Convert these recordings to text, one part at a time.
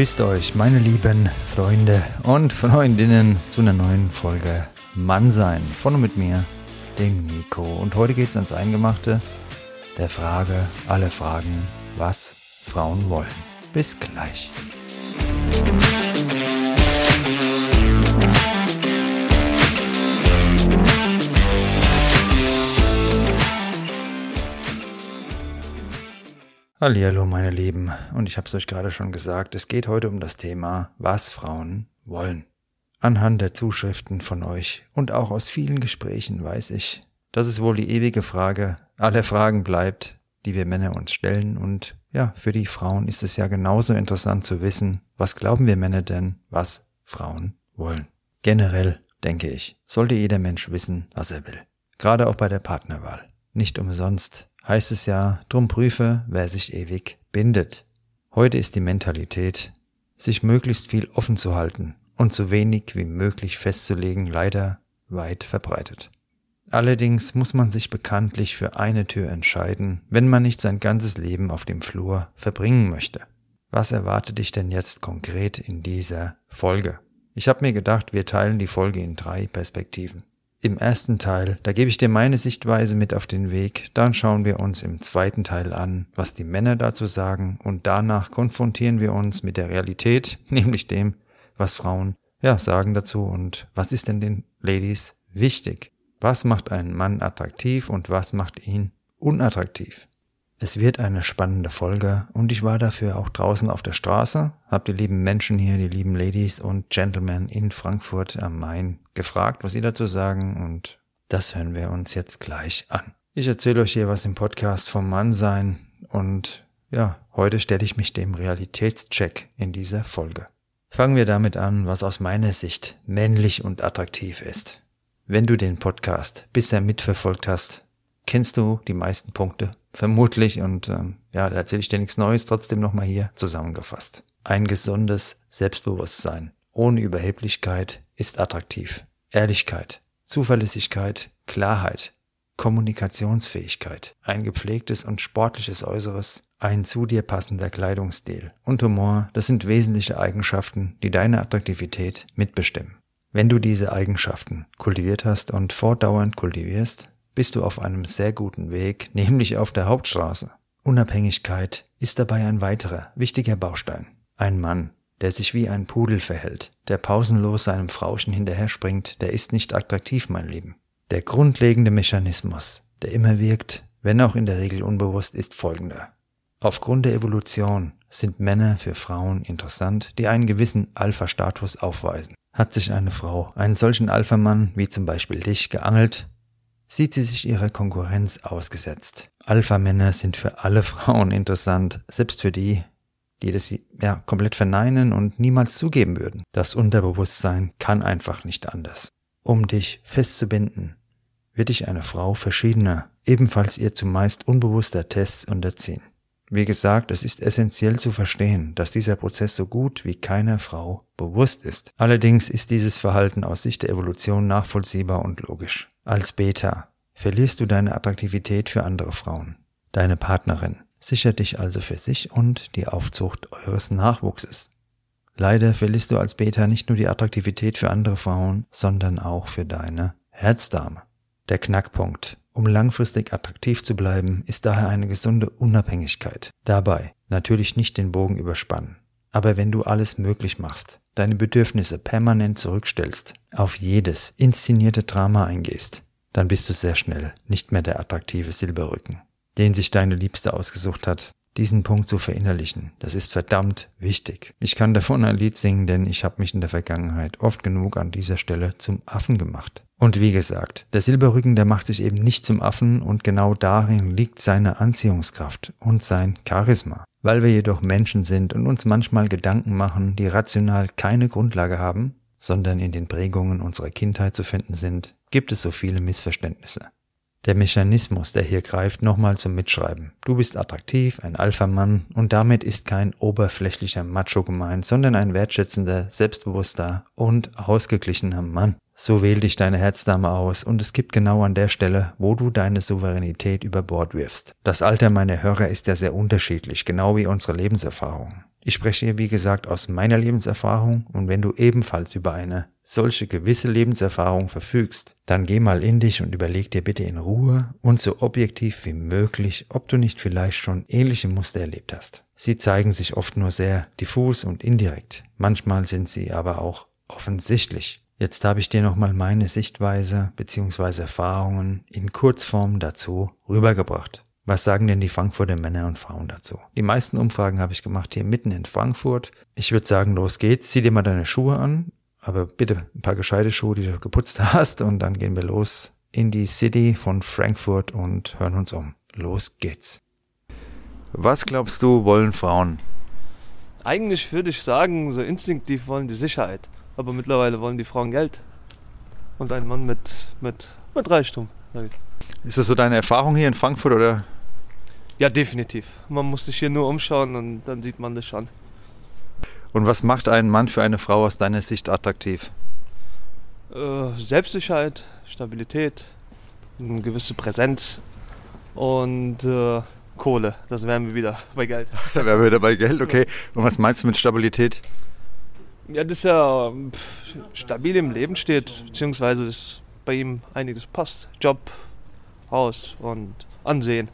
Grüßt euch, meine lieben Freunde und Freundinnen, zu einer neuen Folge Mannsein von und mit mir, dem Nico. Und heute geht es ans Eingemachte der Frage, alle Fragen, was Frauen wollen. Bis gleich. Hallo meine Lieben, und ich habe es euch gerade schon gesagt, es geht heute um das Thema, was Frauen wollen. Anhand der Zuschriften von euch und auch aus vielen Gesprächen weiß ich, dass es wohl die ewige Frage aller Fragen bleibt, die wir Männer uns stellen und ja, für die Frauen ist es ja genauso interessant zu wissen, was glauben wir Männer denn, was Frauen wollen. Generell, denke ich, sollte jeder Mensch wissen, was er will. Gerade auch bei der Partnerwahl. Nicht umsonst heißt es ja, drum prüfe, wer sich ewig bindet. Heute ist die Mentalität, sich möglichst viel offen zu halten und so wenig wie möglich festzulegen, leider weit verbreitet. Allerdings muss man sich bekanntlich für eine Tür entscheiden, wenn man nicht sein ganzes Leben auf dem Flur verbringen möchte. Was erwartet dich denn jetzt konkret in dieser Folge? Ich habe mir gedacht, wir teilen die Folge in drei Perspektiven. Im ersten Teil, da gebe ich dir meine Sichtweise mit auf den Weg, dann schauen wir uns im zweiten Teil an, was die Männer dazu sagen und danach konfrontieren wir uns mit der Realität, nämlich dem, was Frauen ja sagen dazu und was ist denn den Ladies wichtig? Was macht einen Mann attraktiv und was macht ihn unattraktiv? Es wird eine spannende Folge und ich war dafür auch draußen auf der Straße, hab die lieben Menschen hier, die lieben Ladies und Gentlemen in Frankfurt am Main gefragt, was sie dazu sagen und das hören wir uns jetzt gleich an. Ich erzähle euch hier was im Podcast vom Mannsein und ja, heute stelle ich mich dem Realitätscheck in dieser Folge. Fangen wir damit an, was aus meiner Sicht männlich und attraktiv ist. Wenn du den Podcast bisher mitverfolgt hast, kennst du die meisten Punkte vermutlich und ähm, ja, da erzähle ich dir nichts Neues, trotzdem nochmal hier zusammengefasst. Ein gesundes Selbstbewusstsein ohne Überheblichkeit ist attraktiv. Ehrlichkeit, Zuverlässigkeit, Klarheit, Kommunikationsfähigkeit, ein gepflegtes und sportliches Äußeres, ein zu dir passender Kleidungsstil und Humor, das sind wesentliche Eigenschaften, die deine Attraktivität mitbestimmen. Wenn du diese Eigenschaften kultiviert hast und fortdauernd kultivierst, bist du auf einem sehr guten Weg, nämlich auf der Hauptstraße. Unabhängigkeit ist dabei ein weiterer wichtiger Baustein. Ein Mann, der sich wie ein Pudel verhält, der pausenlos seinem Frauchen hinterher springt, der ist nicht attraktiv, mein Leben. Der grundlegende Mechanismus, der immer wirkt, wenn auch in der Regel unbewusst, ist folgender. Aufgrund der Evolution sind Männer für Frauen interessant, die einen gewissen Alpha-Status aufweisen. Hat sich eine Frau einen solchen Alpha-Mann wie zum Beispiel dich geangelt, sieht sie sich ihrer Konkurrenz ausgesetzt. Alpha-Männer sind für alle Frauen interessant, selbst für die, die das ja komplett verneinen und niemals zugeben würden. Das Unterbewusstsein kann einfach nicht anders. Um dich festzubinden, wird dich eine Frau verschiedener, ebenfalls ihr zumeist unbewusster Tests unterziehen. Wie gesagt, es ist essentiell zu verstehen, dass dieser Prozess so gut wie keiner Frau bewusst ist. Allerdings ist dieses Verhalten aus Sicht der Evolution nachvollziehbar und logisch. Als Beta verlierst du deine Attraktivität für andere Frauen. Deine Partnerin sichert dich also für sich und die Aufzucht eures Nachwuchses. Leider verlierst du als Beta nicht nur die Attraktivität für andere Frauen, sondern auch für deine Herzdame. Der Knackpunkt, um langfristig attraktiv zu bleiben, ist daher eine gesunde Unabhängigkeit. Dabei natürlich nicht den Bogen überspannen. Aber wenn du alles möglich machst, deine Bedürfnisse permanent zurückstellst, auf jedes inszenierte Drama eingehst, dann bist du sehr schnell nicht mehr der attraktive Silberrücken, den sich deine Liebste ausgesucht hat. Diesen Punkt zu verinnerlichen, das ist verdammt wichtig. Ich kann davon ein Lied singen, denn ich habe mich in der Vergangenheit oft genug an dieser Stelle zum Affen gemacht. Und wie gesagt, der Silberrücken, der macht sich eben nicht zum Affen und genau darin liegt seine Anziehungskraft und sein Charisma. Weil wir jedoch Menschen sind und uns manchmal Gedanken machen, die rational keine Grundlage haben, sondern in den Prägungen unserer Kindheit zu finden sind, gibt es so viele Missverständnisse. Der Mechanismus, der hier greift, nochmal zum Mitschreiben. Du bist attraktiv, ein Alpha-Mann und damit ist kein oberflächlicher Macho gemeint, sondern ein wertschätzender, selbstbewusster und ausgeglichener Mann. So wähl dich deine Herzdame aus und es gibt genau an der Stelle, wo du deine Souveränität über Bord wirfst. Das Alter meiner Hörer ist ja sehr unterschiedlich, genau wie unsere Lebenserfahrung. Ich spreche hier, wie gesagt, aus meiner Lebenserfahrung und wenn du ebenfalls über eine solche gewisse Lebenserfahrung verfügst, dann geh mal in dich und überleg dir bitte in Ruhe und so objektiv wie möglich, ob du nicht vielleicht schon ähnliche Muster erlebt hast. Sie zeigen sich oft nur sehr diffus und indirekt, manchmal sind sie aber auch offensichtlich. Jetzt habe ich dir nochmal meine Sichtweise bzw. Erfahrungen in Kurzform dazu rübergebracht. Was sagen denn die Frankfurter Männer und Frauen dazu? Die meisten Umfragen habe ich gemacht hier mitten in Frankfurt. Ich würde sagen, los geht's, zieh dir mal deine Schuhe an, aber bitte ein paar gescheite Schuhe, die du geputzt hast und dann gehen wir los in die City von Frankfurt und hören uns um. Los geht's. Was glaubst du, wollen Frauen? Eigentlich würde ich sagen, so instinktiv wollen die Sicherheit. Aber mittlerweile wollen die Frauen Geld. Und ein Mann mit, mit, mit Reichtum. Ist das so deine Erfahrung hier in Frankfurt oder? Ja, definitiv. Man muss sich hier nur umschauen und dann sieht man das schon. Und was macht einen Mann für eine Frau aus deiner Sicht attraktiv? Äh, Selbstsicherheit, Stabilität, eine gewisse Präsenz und äh, Kohle. Das wären wir wieder bei Geld. da wären wir wieder bei Geld, okay. Und was meinst du mit Stabilität? Ja, das ja pff, stabil im Leben steht, beziehungsweise dass bei ihm einiges passt. Job, Haus und Ansehen.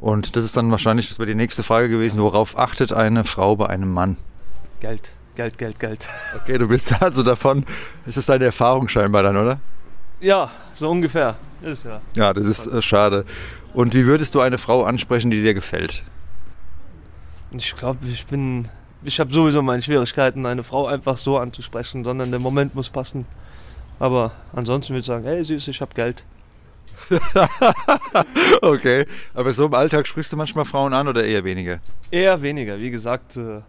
Und das ist dann wahrscheinlich das wäre die nächste Frage gewesen, worauf achtet eine Frau bei einem Mann? Geld, Geld, Geld, Geld. Okay, du bist also davon, ist das deine Erfahrung scheinbar dann, oder? Ja, so ungefähr. Ist ja. Ja, das ist äh, schade. Und wie würdest du eine Frau ansprechen, die dir gefällt? Ich glaube, ich bin ich habe sowieso meine Schwierigkeiten, eine Frau einfach so anzusprechen, sondern der Moment muss passen. Aber ansonsten würde ich sagen, hey süß, ich habe Geld. okay, aber so im Alltag sprichst du manchmal Frauen an oder eher weniger? Eher weniger, wie gesagt, äh,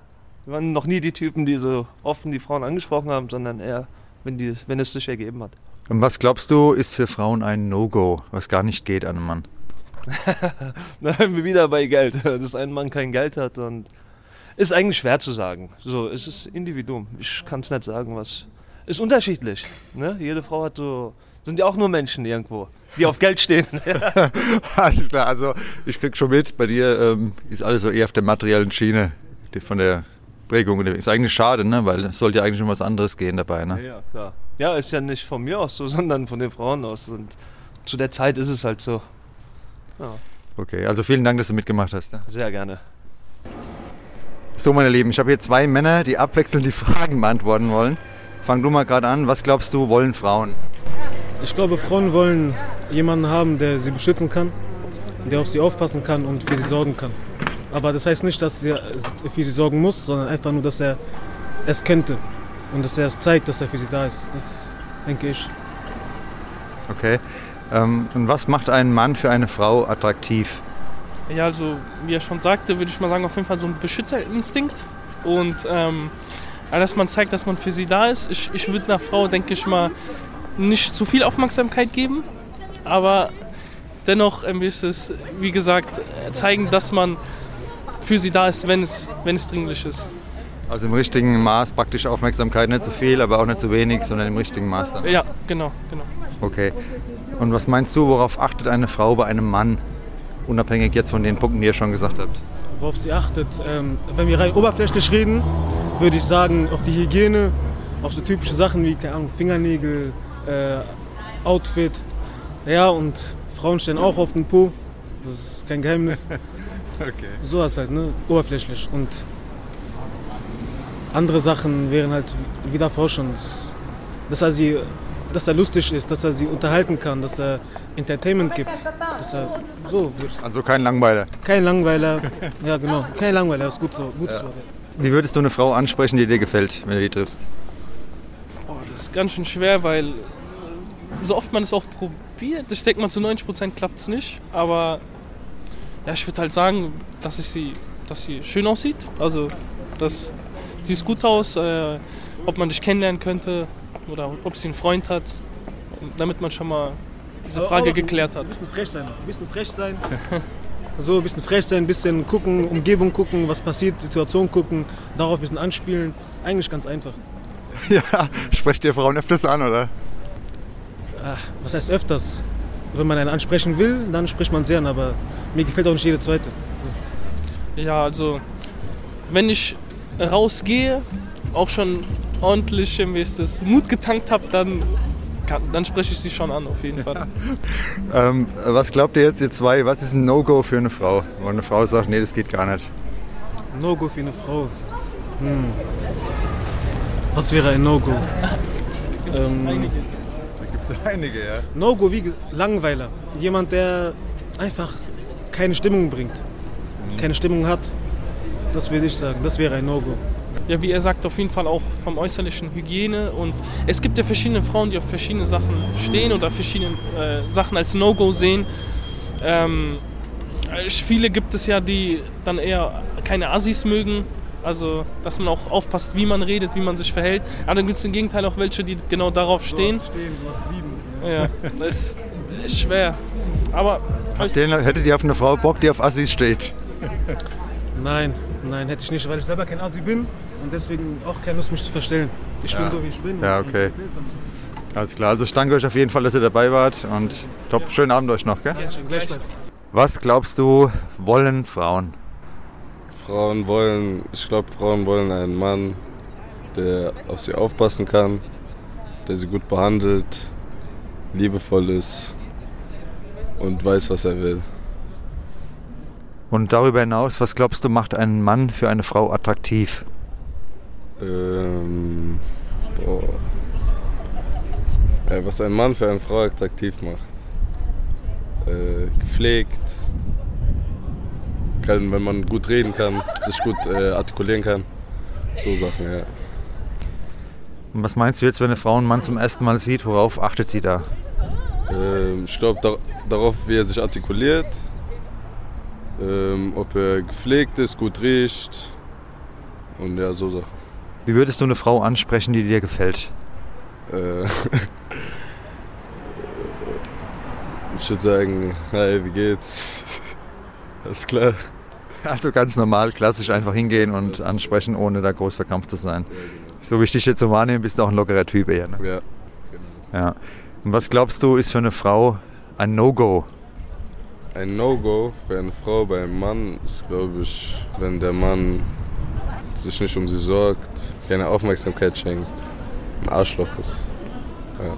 wir waren noch nie die Typen, die so offen die Frauen angesprochen haben, sondern eher, wenn, die, wenn es sich ergeben hat. Und was glaubst du, ist für Frauen ein No-Go, was gar nicht geht an einem Mann? Sind wir wieder bei Geld, dass ein Mann kein Geld hat und ist eigentlich schwer zu sagen. So, es ist Individuum. Ich kann es nicht sagen, was. Ist unterschiedlich. Ne? Jede Frau hat so. Sind ja auch nur Menschen irgendwo, die auf Geld stehen. alles klar, also ich krieg schon mit, bei dir ähm, ist alles so eher auf der materiellen Schiene von der Prägung. Ist eigentlich schade, ne? weil es sollte ja eigentlich um was anderes gehen dabei. Ne? Ja, klar. Ja, ist ja nicht von mir aus so, sondern von den Frauen aus. Und zu der Zeit ist es halt so. Ja. Okay, also vielen Dank, dass du mitgemacht hast. Ne? Sehr gerne. So, meine Lieben, ich habe hier zwei Männer, die abwechselnd die Fragen beantworten wollen. Fang du mal gerade an. Was glaubst du, wollen Frauen? Ich glaube, Frauen wollen jemanden haben, der sie beschützen kann, der auf sie aufpassen kann und für sie sorgen kann. Aber das heißt nicht, dass er für sie sorgen muss, sondern einfach nur, dass er es könnte und dass er es zeigt, dass er für sie da ist. Das denke ich. Okay. Ähm, und was macht einen Mann für eine Frau attraktiv? Ja, also wie er schon sagte, würde ich mal sagen, auf jeden Fall so ein Beschützerinstinkt. Und ähm, dass man zeigt, dass man für sie da ist. Ich, ich würde einer Frau, denke ich mal, nicht zu viel Aufmerksamkeit geben, aber dennoch ein bisschen, wie gesagt, zeigen, dass man für sie da ist, wenn es, wenn es dringlich ist. Also im richtigen Maß praktisch Aufmerksamkeit, nicht zu viel, aber auch nicht zu wenig, sondern im richtigen Maß dann. Ja, genau, genau. Okay. Und was meinst du, worauf achtet eine Frau bei einem Mann? unabhängig jetzt von den Punkten, die ihr schon gesagt habt? Worauf sie achtet, ähm, wenn wir rein oberflächlich reden, würde ich sagen, auf die Hygiene, auf so typische Sachen wie keine Ahnung, Fingernägel, äh, Outfit Ja, und Frauen stehen auch auf den Po. Das ist kein Geheimnis. Okay. Sowas halt, ne? Oberflächlich. Und andere Sachen wären halt wieder Forschung. Dass er sie, dass er lustig ist, dass er sie unterhalten kann, dass er Entertainment gibt. Dass er, so. Also kein Langweiler. Kein Langweiler. Ja, genau. Kein Langweiler, ist gut so. Gut so. Wie würdest du eine Frau ansprechen, die dir gefällt, wenn du die triffst? Das ist ganz schön schwer, weil äh, so oft man es auch probiert, ich denke mal zu 90% klappt es nicht. Aber ja, ich würde halt sagen, dass ich sie, dass sie schön aussieht. Also, dass sie sieht gut aus, äh, ob man dich kennenlernen könnte oder ob sie einen Freund hat, damit man schon mal diese Frage geklärt hat. Ein bisschen frech sein. Ein bisschen frech sein. So, ein bisschen frech sein, ein bisschen gucken, Umgebung gucken, was passiert, Situation gucken, darauf ein bisschen anspielen. Eigentlich ganz einfach. Ja, sprecht ihr Frauen öfters an, oder? Ah, was heißt öfters? Wenn man einen ansprechen will, dann spricht man sie an, aber mir gefällt auch nicht jede zweite. Ja, also wenn ich rausgehe, auch schon ordentlich, wie ist das, Mut getankt habe, dann, kann, dann spreche ich sie schon an, auf jeden Fall. Ähm, was glaubt ihr jetzt, ihr zwei, was ist ein No-Go für eine Frau? Wo eine Frau sagt, nee, das geht gar nicht. No-Go für eine Frau. Hm. Was wäre ein No-Go? ähm, Da gibt es einige, ja. No-Go wie Langweiler. Jemand, der einfach keine Stimmung bringt. Keine Stimmung hat. Das würde ich sagen. Das wäre ein No-Go. Ja, wie er sagt, auf jeden Fall auch vom äußerlichen Hygiene. Und es gibt ja verschiedene Frauen, die auf verschiedene Sachen stehen oder verschiedene äh, Sachen als No-Go sehen. Ähm, äh, viele gibt es ja, die dann eher keine Assis mögen. Also, dass man auch aufpasst, wie man redet, wie man sich verhält. Aber dann gibt es im Gegenteil auch welche, die genau darauf stehen. stehen, sowas lieben. Ja, das ist schwer. Aber Den, hättet ihr auf eine Frau Bock, die auf Assis steht? Nein, nein, hätte ich nicht, weil ich selber kein Assi bin und deswegen auch keine Lust, mich zu verstellen. Ich bin so, wie ich bin. Ja, okay. Alles klar, also ich danke euch auf jeden Fall, dass ihr dabei wart und top, schönen Abend euch noch, gell? Ja, schon gleichfalls. Was glaubst du, wollen Frauen? Frauen wollen, ich glaube, Frauen wollen einen Mann, der auf sie aufpassen kann, der sie gut behandelt, liebevoll ist und weiß, was er will. Und darüber hinaus, was glaubst du, macht einen Mann für eine Frau attraktiv? Ähm, boah. Ja, was ein Mann für eine Frau attraktiv macht. Äh, gepflegt, kann, wenn man gut reden kann, sich gut äh, artikulieren kann. So Sachen, ja. Und was meinst du jetzt, wenn eine Frau einen Mann zum ersten Mal sieht, worauf achtet sie da? Ähm, ich glaube dar darauf, wie er sich artikuliert, ähm, ob er gepflegt ist, gut riecht und ja, so Sachen. Wie würdest du eine Frau ansprechen, die dir gefällt? Äh, ich würde sagen, hi, wie geht's? Alles klar. Also ganz normal, klassisch einfach hingehen und ansprechen, ohne da groß verkrampft zu sein. So wie ich dich jetzt so wahrnehme, bist du auch ein lockerer Typ eher. Ne? Ja. Ja. Und was glaubst du, ist für eine Frau ein No-Go? Ein No-Go für eine Frau bei einem Mann ist, glaube ich, wenn der Mann sich nicht um sie sorgt, keine Aufmerksamkeit schenkt, ein Arschloch ist. Ja.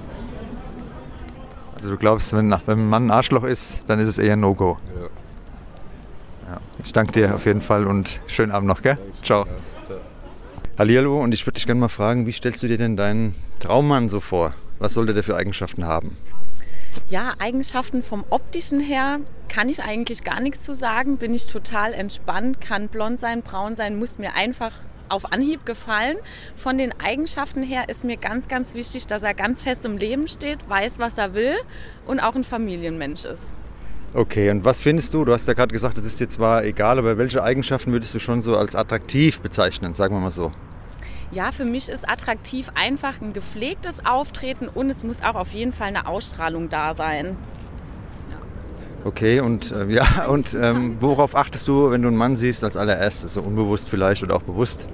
Also du glaubst, wenn, wenn ein Mann ein Arschloch ist, dann ist es eher ein No-Go. Ja. Ja. Ich danke dir auf jeden Fall und schönen Abend noch, gell? Ciao. Hallihallo und ich würde dich gerne mal fragen, wie stellst du dir denn deinen Traummann so vor? Was sollte der für Eigenschaften haben? Ja, Eigenschaften vom optischen her kann ich eigentlich gar nichts zu sagen. Bin ich total entspannt, kann blond sein, braun sein, muss mir einfach auf Anhieb gefallen. Von den Eigenschaften her ist mir ganz, ganz wichtig, dass er ganz fest im Leben steht, weiß, was er will und auch ein Familienmensch ist. Okay, und was findest du? Du hast ja gerade gesagt, es ist dir zwar egal, aber welche Eigenschaften würdest du schon so als attraktiv bezeichnen, sagen wir mal so? Ja, für mich ist attraktiv einfach ein gepflegtes Auftreten und es muss auch auf jeden Fall eine Ausstrahlung da sein. Okay, und äh, ja, und ähm, worauf achtest du, wenn du einen Mann siehst, als allererstes? So unbewusst vielleicht oder auch bewusst?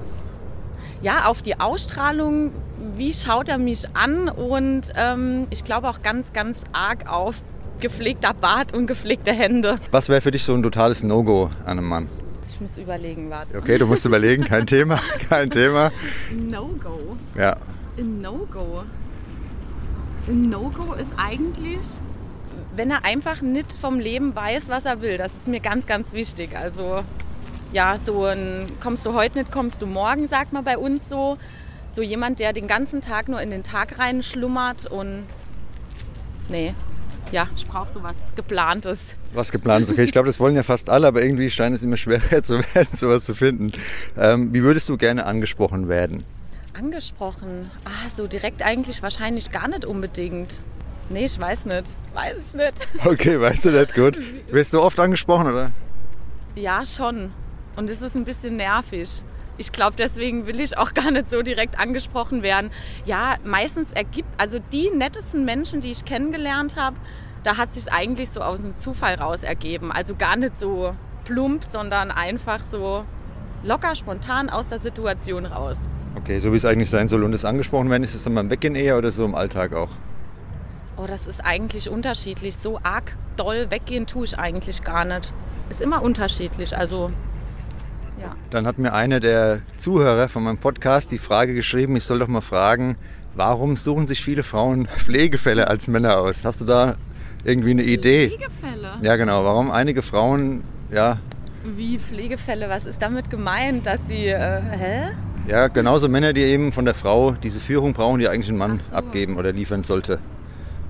ja, auf die Ausstrahlung, wie schaut er mich an und ähm, ich glaube auch ganz, ganz arg auf gepflegter Bart und gepflegte Hände. Was wäre für dich so ein totales No-Go an einem Mann? Ich muss überlegen, warte. Okay, du musst überlegen, kein Thema, kein Thema. No-Go. Ja, Ein No-Go. Ein No-Go ist eigentlich wenn er einfach nicht vom Leben weiß, was er will. Das ist mir ganz, ganz wichtig. Also ja, so ein kommst du heute nicht, kommst du morgen, sagt man bei uns so. So jemand, der den ganzen Tag nur in den Tag rein schlummert und nee, ja, ich brauche sowas Geplantes. Was geplantes, okay. Ich glaube, das wollen ja fast alle, aber irgendwie scheint es immer schwerer zu werden, sowas zu finden. Ähm, wie würdest du gerne angesprochen werden? Angesprochen? Ah, so direkt eigentlich wahrscheinlich gar nicht unbedingt. Nee, ich weiß nicht. Weiß ich nicht. Okay, weißt du nicht, gut. Wirst du oft angesprochen, oder? Ja, schon. Und es ist ein bisschen nervig. Ich glaube, deswegen will ich auch gar nicht so direkt angesprochen werden. Ja, meistens ergibt, also die nettesten Menschen, die ich kennengelernt habe, da hat sich eigentlich so aus dem Zufall raus ergeben. Also gar nicht so plump, sondern einfach so locker, spontan aus der Situation raus. Okay, so wie es eigentlich sein soll. Und das angesprochen werden, ist es dann beim Weggehen eher oder so im Alltag auch? Oh, das ist eigentlich unterschiedlich. So arg doll weggehen tue ich eigentlich gar nicht. Ist immer unterschiedlich. Also ja. Dann hat mir einer der Zuhörer von meinem Podcast die Frage geschrieben, ich soll doch mal fragen, warum suchen sich viele Frauen Pflegefälle als Männer aus? Hast du da irgendwie eine Idee? Pflegefälle? Ja, genau. Warum einige Frauen, ja. Wie Pflegefälle? Was ist damit gemeint? Dass sie, äh, hä? Ja, genauso Männer, die eben von der Frau diese Führung brauchen, die eigentlich ein Mann so. abgeben oder liefern sollte.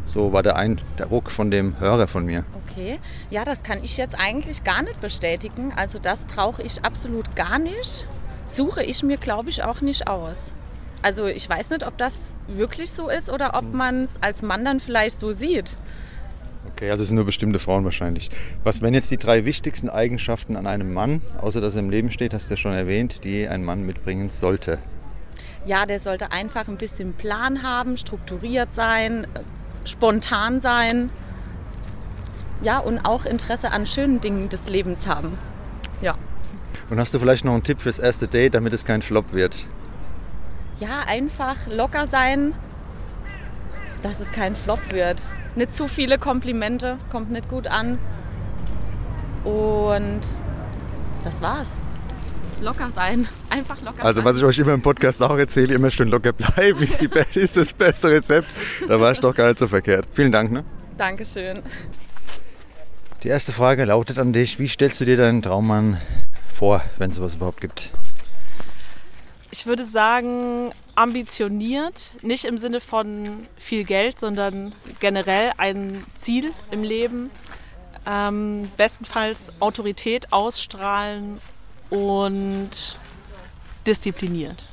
So war der Eindruck von dem Hörer von mir. Okay, ja, das kann ich jetzt eigentlich gar nicht bestätigen. Also das brauche ich absolut gar nicht. Suche ich mir, glaube ich, auch nicht aus. Also ich weiß nicht, ob das wirklich so ist oder ob man es als Mann dann vielleicht so sieht. Okay, also es sind nur bestimmte Frauen wahrscheinlich. Was wären jetzt die drei wichtigsten Eigenschaften an einem Mann, außer dass er im Leben steht, hast du ja schon erwähnt, die ein Mann mitbringen sollte? Ja, der sollte einfach ein bisschen Plan haben, strukturiert sein, äh, spontan sein. Ja, und auch Interesse an schönen Dingen des Lebens haben. Ja. Und hast du vielleicht noch einen Tipp fürs erste Date, damit es kein Flop wird? Ja, einfach locker sein, dass es kein Flop wird. Nicht zu viele Komplimente, kommt nicht gut an. Und das war's. Locker sein. Einfach locker Also was ich euch immer im Podcast auch erzähle, immer schön locker bleiben, ist, die, ist das beste Rezept. Da war ich doch gar nicht so verkehrt. Vielen Dank. Ne? Dankeschön. Die erste Frage lautet an dich, wie stellst du dir deinen Traummann vor, wenn es sowas überhaupt gibt? Ich würde sagen, ambitioniert, nicht im Sinne von viel Geld, sondern generell ein Ziel im Leben. Ähm, bestenfalls Autorität ausstrahlen und diszipliniert.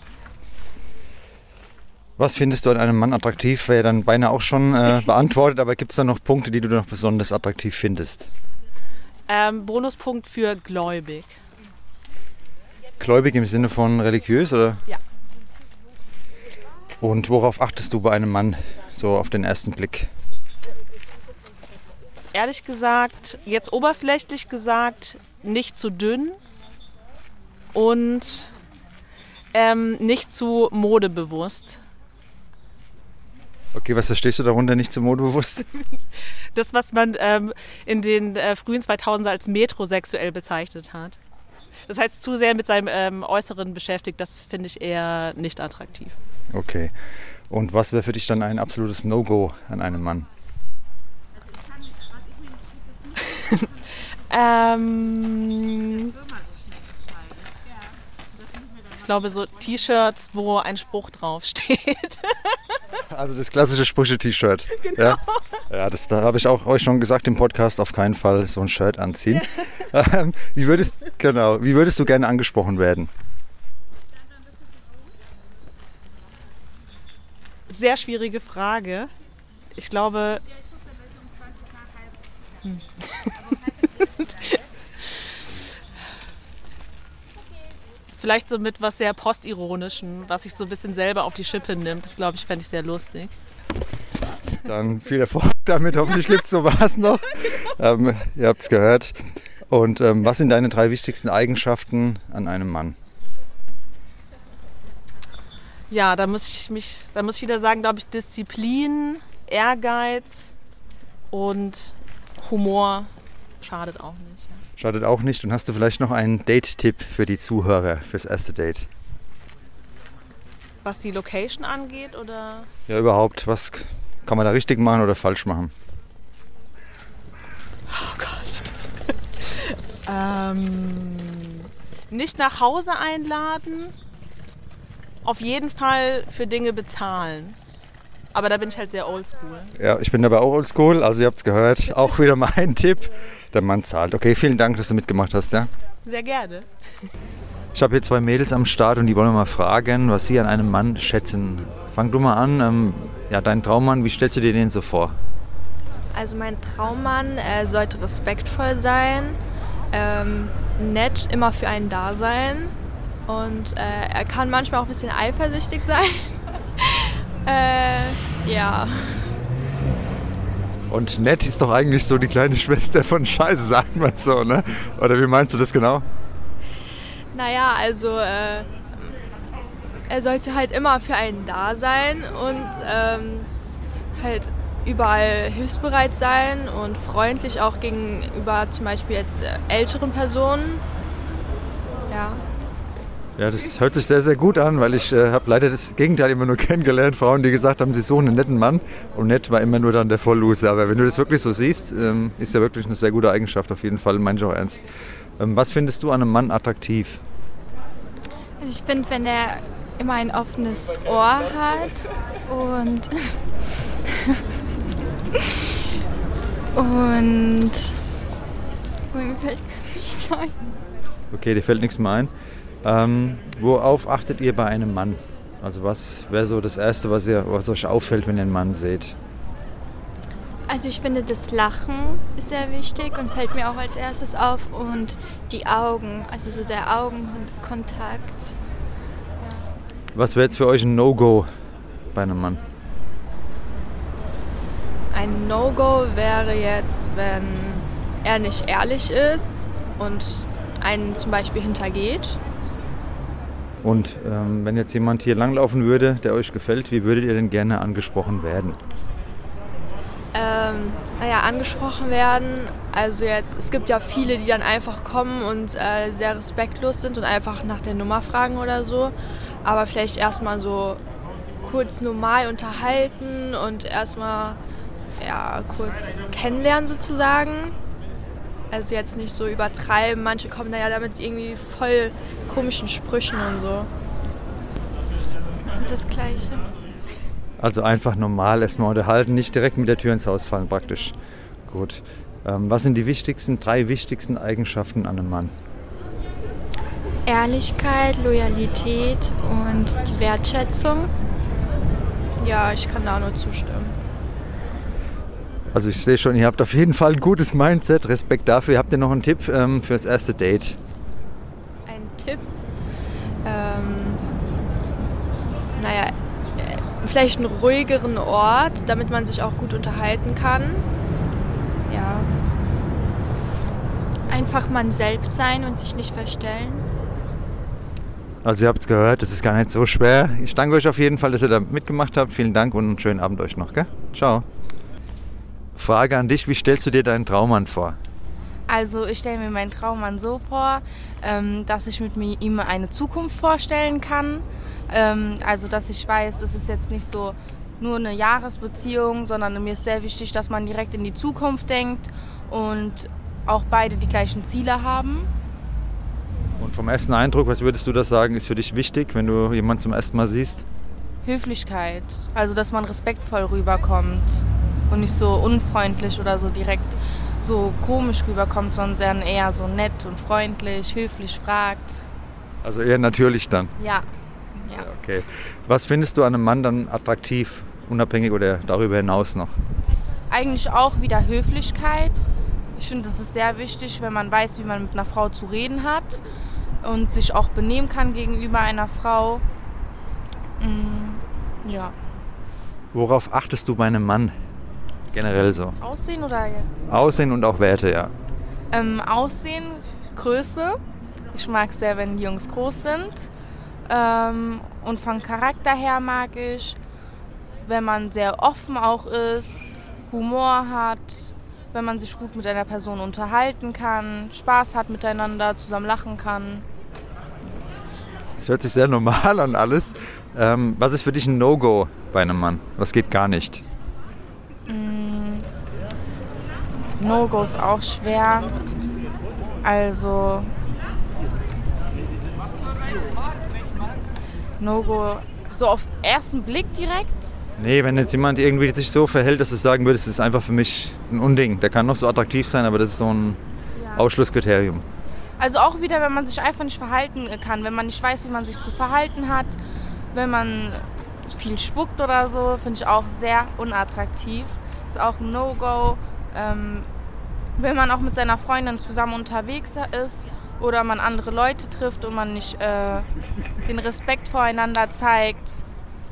Was findest du an einem Mann attraktiv? Wäre dann beinahe auch schon äh, beantwortet, aber gibt es da noch Punkte, die du noch besonders attraktiv findest? Ähm, Bonuspunkt für gläubig. Gläubig im Sinne von religiös, oder? Ja. Und worauf achtest du bei einem Mann so auf den ersten Blick? Ehrlich gesagt, jetzt oberflächlich gesagt, nicht zu dünn und ähm, nicht zu modebewusst. Okay, was verstehst du darunter nicht so modebewusst? Das, was man ähm, in den äh, frühen 2000er als metrosexuell bezeichnet hat. Das heißt, zu sehr mit seinem ähm, Äußeren beschäftigt, das finde ich eher nicht attraktiv. Okay. Und was wäre für dich dann ein absolutes No-Go an einem Mann? Ähm, ich glaube, so T-Shirts, wo ein Spruch draufsteht. Also das klassische Sprüche-T-Shirt. Ja, ja das, da habe ich auch euch schon gesagt im Podcast, auf keinen Fall so ein Shirt anziehen. Ähm, wie, würdest, genau, wie würdest du gerne angesprochen werden? Sehr schwierige Frage. Ich glaube. Hm. Vielleicht so mit was sehr Postironischem, was sich so ein bisschen selber auf die Schippe nimmt. Das glaube ich, fände ich sehr lustig. Dann viel Erfolg damit. Hoffentlich gibt es sowas noch. Ähm, ihr habt es gehört. Und ähm, was sind deine drei wichtigsten Eigenschaften an einem Mann? Ja, da muss ich mich, da muss ich wieder sagen, glaube ich, Disziplin, Ehrgeiz und Humor schadet auch nicht. Ja. Schadet auch nicht. Und hast du vielleicht noch einen Date-Tipp für die Zuhörer fürs erste Date? Was die Location angeht oder? Ja, überhaupt. Was kann man da richtig machen oder falsch machen? Oh Gott. ähm, nicht nach Hause einladen. Auf jeden Fall für Dinge bezahlen. Aber da bin ich halt sehr oldschool. Ja, ich bin dabei auch oldschool, also ihr habt es gehört. Auch wieder mein Tipp. Der Mann zahlt. Okay, vielen Dank, dass du mitgemacht hast, ja. Sehr gerne. Ich habe hier zwei Mädels am Start und die wollen wir mal fragen, was sie an einem Mann schätzen. Fang du mal an. Ähm, ja, dein Traummann, wie stellst du dir den so vor? Also mein Traummann äh, sollte respektvoll sein, ähm, nett, immer für einen da sein und äh, er kann manchmal auch ein bisschen eifersüchtig sein. äh, ja. Und nett ist doch eigentlich so die kleine Schwester von Scheiße, sagen wir so, ne? Oder wie meinst du das genau? Naja, also äh, er sollte halt immer für einen da sein und ähm, halt überall hilfsbereit sein und freundlich auch gegenüber zum Beispiel jetzt äh, älteren Personen. Ja. Ja, das hört sich sehr, sehr gut an, weil ich äh, habe leider das Gegenteil immer nur kennengelernt. Frauen, die gesagt haben, sie suchen einen netten Mann und nett war immer nur dann der Vollloser. Aber wenn du das wirklich so siehst, ähm, ist ja wirklich eine sehr gute Eigenschaft auf jeden Fall, meine ich auch ernst. Ähm, was findest du an einem Mann attraktiv? Ich finde, wenn er immer ein offenes Ohr hat und und mir fällt nichts ein. Okay, dir fällt nichts mehr ein. Ähm, worauf achtet ihr bei einem Mann? Also was wäre so das Erste, was, ihr, was euch auffällt, wenn ihr einen Mann seht? Also ich finde, das Lachen ist sehr wichtig und fällt mir auch als erstes auf und die Augen, also so der Augenkontakt. Was wäre jetzt für euch ein No-Go bei einem Mann? Ein No-Go wäre jetzt, wenn er nicht ehrlich ist und einen zum Beispiel hintergeht. Und ähm, wenn jetzt jemand hier langlaufen würde, der euch gefällt, wie würdet ihr denn gerne angesprochen werden? Ähm, naja, angesprochen werden. Also jetzt, es gibt ja viele, die dann einfach kommen und äh, sehr respektlos sind und einfach nach der Nummer fragen oder so. Aber vielleicht erstmal so kurz normal unterhalten und erstmal ja, kurz kennenlernen sozusagen. Also jetzt nicht so übertreiben. Manche kommen da ja damit irgendwie voll komischen Sprüchen und so. Das Gleiche. Also einfach normal erstmal unterhalten, nicht direkt mit der Tür ins Haus fallen praktisch. Gut. Ähm, was sind die wichtigsten, drei wichtigsten Eigenschaften an einem Mann? Ehrlichkeit, Loyalität und die Wertschätzung. Ja, ich kann da nur zustimmen. Also ich sehe schon, ihr habt auf jeden Fall ein gutes Mindset. Respekt dafür. Habt ihr noch einen Tipp ähm, fürs erste Date? Ein Tipp? Ähm, naja, äh, vielleicht einen ruhigeren Ort, damit man sich auch gut unterhalten kann. Ja. Einfach man selbst sein und sich nicht verstellen. Also ihr habt es gehört, das ist gar nicht so schwer. Ich danke euch auf jeden Fall, dass ihr da mitgemacht habt. Vielen Dank und einen schönen Abend euch noch. Gell? Ciao. Frage an dich, wie stellst du dir deinen Traummann vor? Also ich stelle mir meinen Traummann so vor, ähm, dass ich mit mir, ihm eine Zukunft vorstellen kann. Ähm, also dass ich weiß, es ist jetzt nicht so nur eine Jahresbeziehung, sondern mir ist sehr wichtig, dass man direkt in die Zukunft denkt und auch beide die gleichen Ziele haben. Und vom ersten Eindruck, was würdest du das sagen, ist für dich wichtig, wenn du jemanden zum ersten Mal siehst? Höflichkeit, also dass man respektvoll rüberkommt und nicht so unfreundlich oder so direkt so komisch rüberkommt, sondern eher so nett und freundlich, höflich fragt. Also eher natürlich dann. Ja. ja. Okay. Was findest du an einem Mann dann attraktiv, unabhängig oder darüber hinaus noch? Eigentlich auch wieder Höflichkeit. Ich finde, das ist sehr wichtig, wenn man weiß, wie man mit einer Frau zu reden hat und sich auch benehmen kann gegenüber einer Frau. Mm, ja. Worauf achtest du bei einem Mann generell so? Aussehen oder jetzt? Aussehen und auch Werte, ja. Ähm, Aussehen, Größe. Ich mag es sehr, wenn die Jungs groß sind. Ähm, und von Charakter her mag ich, wenn man sehr offen auch ist, Humor hat, wenn man sich gut mit einer Person unterhalten kann, Spaß hat miteinander, zusammen lachen kann. Das hört sich sehr normal an alles. Ähm, was ist für dich ein No-Go bei einem Mann? Was geht gar nicht? Mm, No-Go ist auch schwer. Also No-Go so auf ersten Blick direkt. Nee, wenn jetzt jemand irgendwie sich so verhält, dass du sagen würdest, das ist einfach für mich ein Unding. Der kann noch so attraktiv sein, aber das ist so ein Ja. Ausschlusskriterium. Also auch wieder, wenn man sich einfach nicht verhalten kann, wenn man nicht weiß, wie man sich zu verhalten hat, wenn man viel spuckt oder so, finde ich auch sehr unattraktiv. Ist auch ein No-Go. Ähm, wenn man auch mit seiner Freundin zusammen unterwegs ist oder man andere Leute trifft und man nicht äh, den Respekt voreinander zeigt,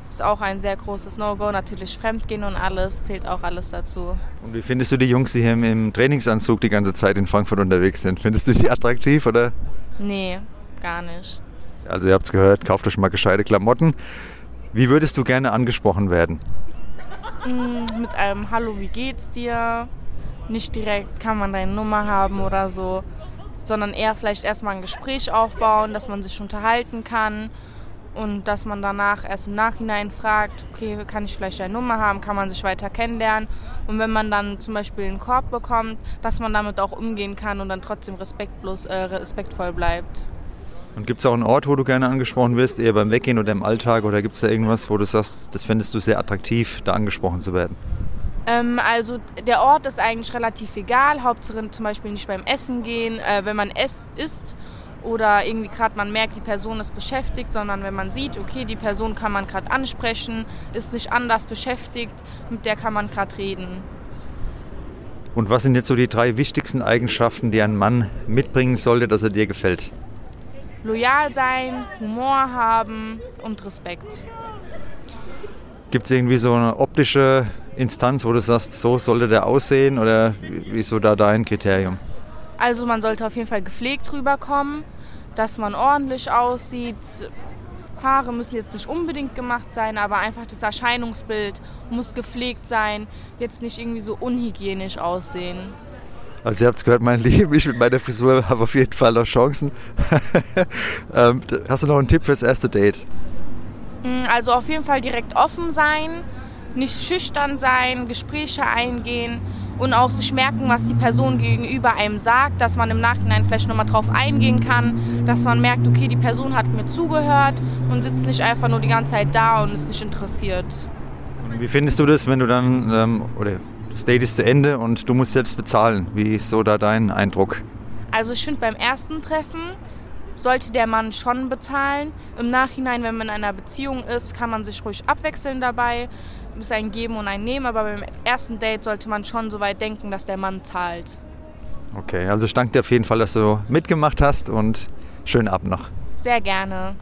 ist auch ein sehr großes No-Go. Natürlich Fremdgehen und alles zählt auch alles dazu. Und wie findest du die Jungs, die hier im- Trainingsanzug die ganze Zeit in Frankfurt unterwegs sind? Findest du sie attraktiv oder? Nee, gar nicht. Also ihr habt es gehört, kauft euch mal gescheite Klamotten. Wie würdest du gerne angesprochen werden? Mm, mit einem Hallo, wie geht's dir? Nicht direkt, kann man deine Nummer haben oder so, sondern eher vielleicht erstmal ein Gespräch aufbauen, dass man sich unterhalten kann und dass man danach erst im Nachhinein fragt, okay, kann ich vielleicht deine Nummer haben, kann man sich weiter kennenlernen und wenn man dann zum Beispiel einen Korb bekommt, dass man damit auch umgehen kann und dann trotzdem respektlos, äh, respektvoll bleibt. Und gibt es auch einen Ort, wo du gerne angesprochen wirst, eher beim Weggehen oder im Alltag? Oder gibt es da irgendwas, wo du sagst, das fändest du sehr attraktiv, da angesprochen zu werden? Ähm, also der Ort ist eigentlich relativ egal. Hauptsache zum Beispiel nicht beim Essen gehen, äh, wenn man es isst oder irgendwie gerade man merkt, die Person ist beschäftigt, sondern wenn man sieht, okay, die Person kann man gerade ansprechen, ist nicht anders beschäftigt, mit der kann man gerade reden. Und was sind jetzt so die drei wichtigsten Eigenschaften, die ein Mann mitbringen sollte, dass er dir gefällt? Loyal sein, Humor haben und Respekt. Gibt es irgendwie so eine optische Instanz, wo du sagst, so sollte der aussehen? Oder wie wie ist so da dein Kriterium? Also man sollte auf jeden Fall gepflegt rüberkommen, dass man ordentlich aussieht. Haare müssen jetzt nicht unbedingt gemacht sein, aber einfach das Erscheinungsbild muss gepflegt sein, jetzt nicht irgendwie so unhygienisch aussehen. Also ihr habt es gehört, mein Lieben, ich mit meiner Frisur habe auf jeden Fall noch Chancen. ähm, hast du noch einen Tipp fürs erste Date? Mm, Also auf jeden Fall direkt offen sein, nicht schüchtern sein, Gespräche eingehen und auch sich merken, was die Person gegenüber einem sagt, dass man im Nachhinein vielleicht nochmal drauf eingehen kann, dass man merkt, okay, die Person hat mir zugehört und sitzt nicht einfach nur die ganze Zeit da und ist nicht interessiert. Und Wie findest du das, wenn du dann, ähm, oder das Date ist zu Ende und du musst selbst bezahlen? Wie ist so da dein Eindruck? Also ich finde, beim ersten Treffen sollte der Mann schon bezahlen. Im Nachhinein, wenn man in einer Beziehung ist, kann man sich ruhig abwechseln dabei. Es ist ein Geben und ein Nehmen, aber beim ersten Date sollte man schon so weit denken, dass der Mann zahlt. Okay, also ich danke dir auf jeden Fall, dass du mitgemacht hast und schönen Abend noch. Sehr gerne.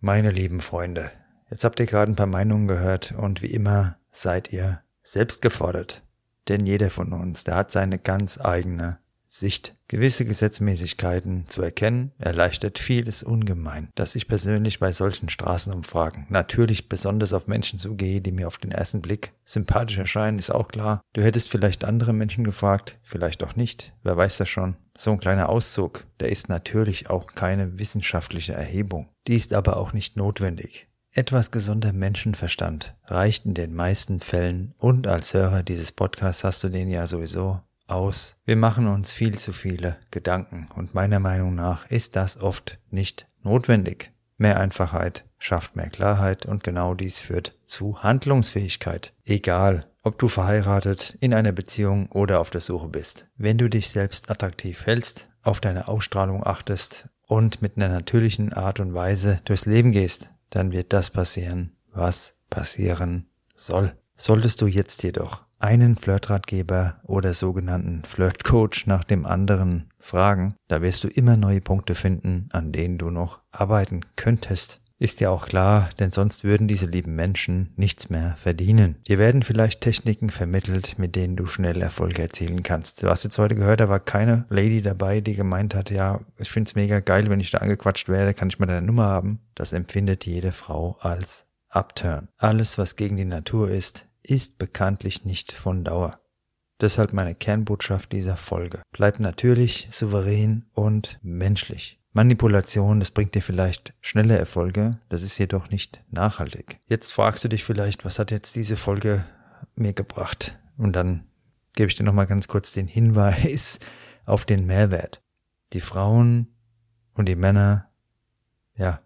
Meine lieben Freunde, jetzt habt ihr gerade ein paar Meinungen gehört und wie immer seid ihr selbst gefordert. Denn jeder von uns, der hat seine ganz eigene Sicht. Gewisse Gesetzmäßigkeiten zu erkennen, erleichtert vieles ungemein. Dass ich persönlich bei solchen Straßenumfragen natürlich besonders auf Menschen zugehe, die mir auf den ersten Blick sympathisch erscheinen, ist auch klar. Du hättest vielleicht andere Menschen gefragt, vielleicht auch nicht. Wer weiß das schon. So ein kleiner Auszug, der ist natürlich auch keine wissenschaftliche Erhebung. Die ist aber auch nicht notwendig. Etwas gesunder Menschenverstand reicht in den meisten Fällen und als Hörer dieses Podcasts hast du den ja sowieso aus. Wir machen uns viel zu viele Gedanken und meiner Meinung nach ist das oft nicht notwendig. Mehr Einfachheit schafft mehr Klarheit und genau dies führt zu Handlungsfähigkeit. Egal, ob du verheiratet, in einer Beziehung oder auf der Suche bist. Wenn du dich selbst attraktiv hältst, auf deine Ausstrahlung achtest und mit einer natürlichen Art und Weise durchs Leben gehst, dann wird das passieren, was passieren soll. Solltest du jetzt jedoch einen Flirtratgeber oder sogenannten Flirtcoach nach dem anderen fragen, da wirst du immer neue Punkte finden, an denen du noch arbeiten könntest. Ist ja auch klar, denn sonst würden diese lieben Menschen nichts mehr verdienen. Dir werden vielleicht Techniken vermittelt, mit denen du schnell Erfolge erzielen kannst. Du hast jetzt heute gehört, da war keine Lady dabei, die gemeint hat, ja, ich find's mega geil, wenn ich da angequatscht werde, kann ich mal deine Nummer haben. Das empfindet jede Frau als Upturn. Alles, was gegen die Natur ist, ist bekanntlich nicht von Dauer. Deshalb meine Kernbotschaft dieser Folge. Bleib natürlich, souverän und menschlich. Manipulation, das bringt dir vielleicht schnelle Erfolge, das ist jedoch nicht nachhaltig. Jetzt fragst du dich vielleicht, was hat jetzt diese Folge mir gebracht? Und dann gebe ich dir nochmal ganz kurz den Hinweis auf den Mehrwert. Die Frauen und die Männer, ja,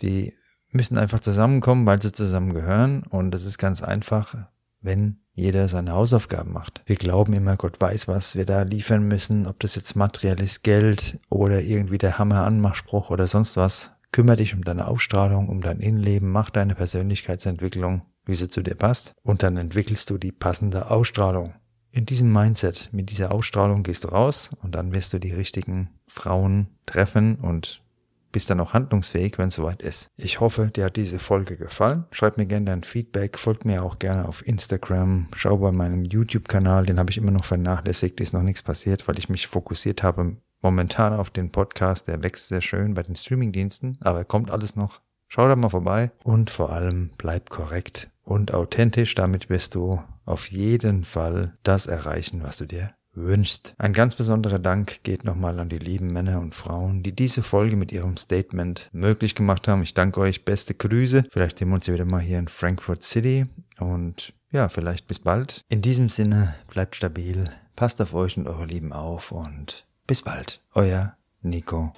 die müssen einfach zusammenkommen, weil sie zusammengehören. Und es ist ganz einfach, wenn jeder seine Hausaufgaben macht. Wir glauben immer, Gott weiß, was wir da liefern müssen, ob das jetzt materielles Geld oder irgendwie der Hammer-Anmachspruch oder sonst was. Kümmer dich um deine Ausstrahlung, um dein Innenleben, mach deine Persönlichkeitsentwicklung, wie sie zu dir passt, und dann entwickelst du die passende Ausstrahlung. In diesem Mindset, mit dieser Ausstrahlung gehst du raus und dann wirst du die richtigen Frauen treffen und bist dann auch handlungsfähig, wenn es soweit ist. Ich hoffe, dir hat diese Folge gefallen. Schreib mir gerne dein Feedback, folgt mir auch gerne auf Instagram, schau bei meinem YouTube-Kanal, den habe ich immer noch vernachlässigt, ist noch nichts passiert, weil ich mich fokussiert habe momentan auf den Podcast, der wächst sehr schön bei den Streamingdiensten, aber kommt alles noch. Schau da mal vorbei und vor allem bleib korrekt und authentisch, damit wirst du auf jeden Fall das erreichen, was du dir wünschst. Ein ganz besonderer Dank geht nochmal an die lieben Männer und Frauen, die diese Folge mit ihrem Statement möglich gemacht haben. Ich danke euch, beste Grüße. Vielleicht sehen wir uns ja wieder mal hier in Frankfurt City und ja, vielleicht bis bald. In diesem Sinne, bleibt stabil, passt auf euch und eure Lieben auf und bis bald. Euer Nico.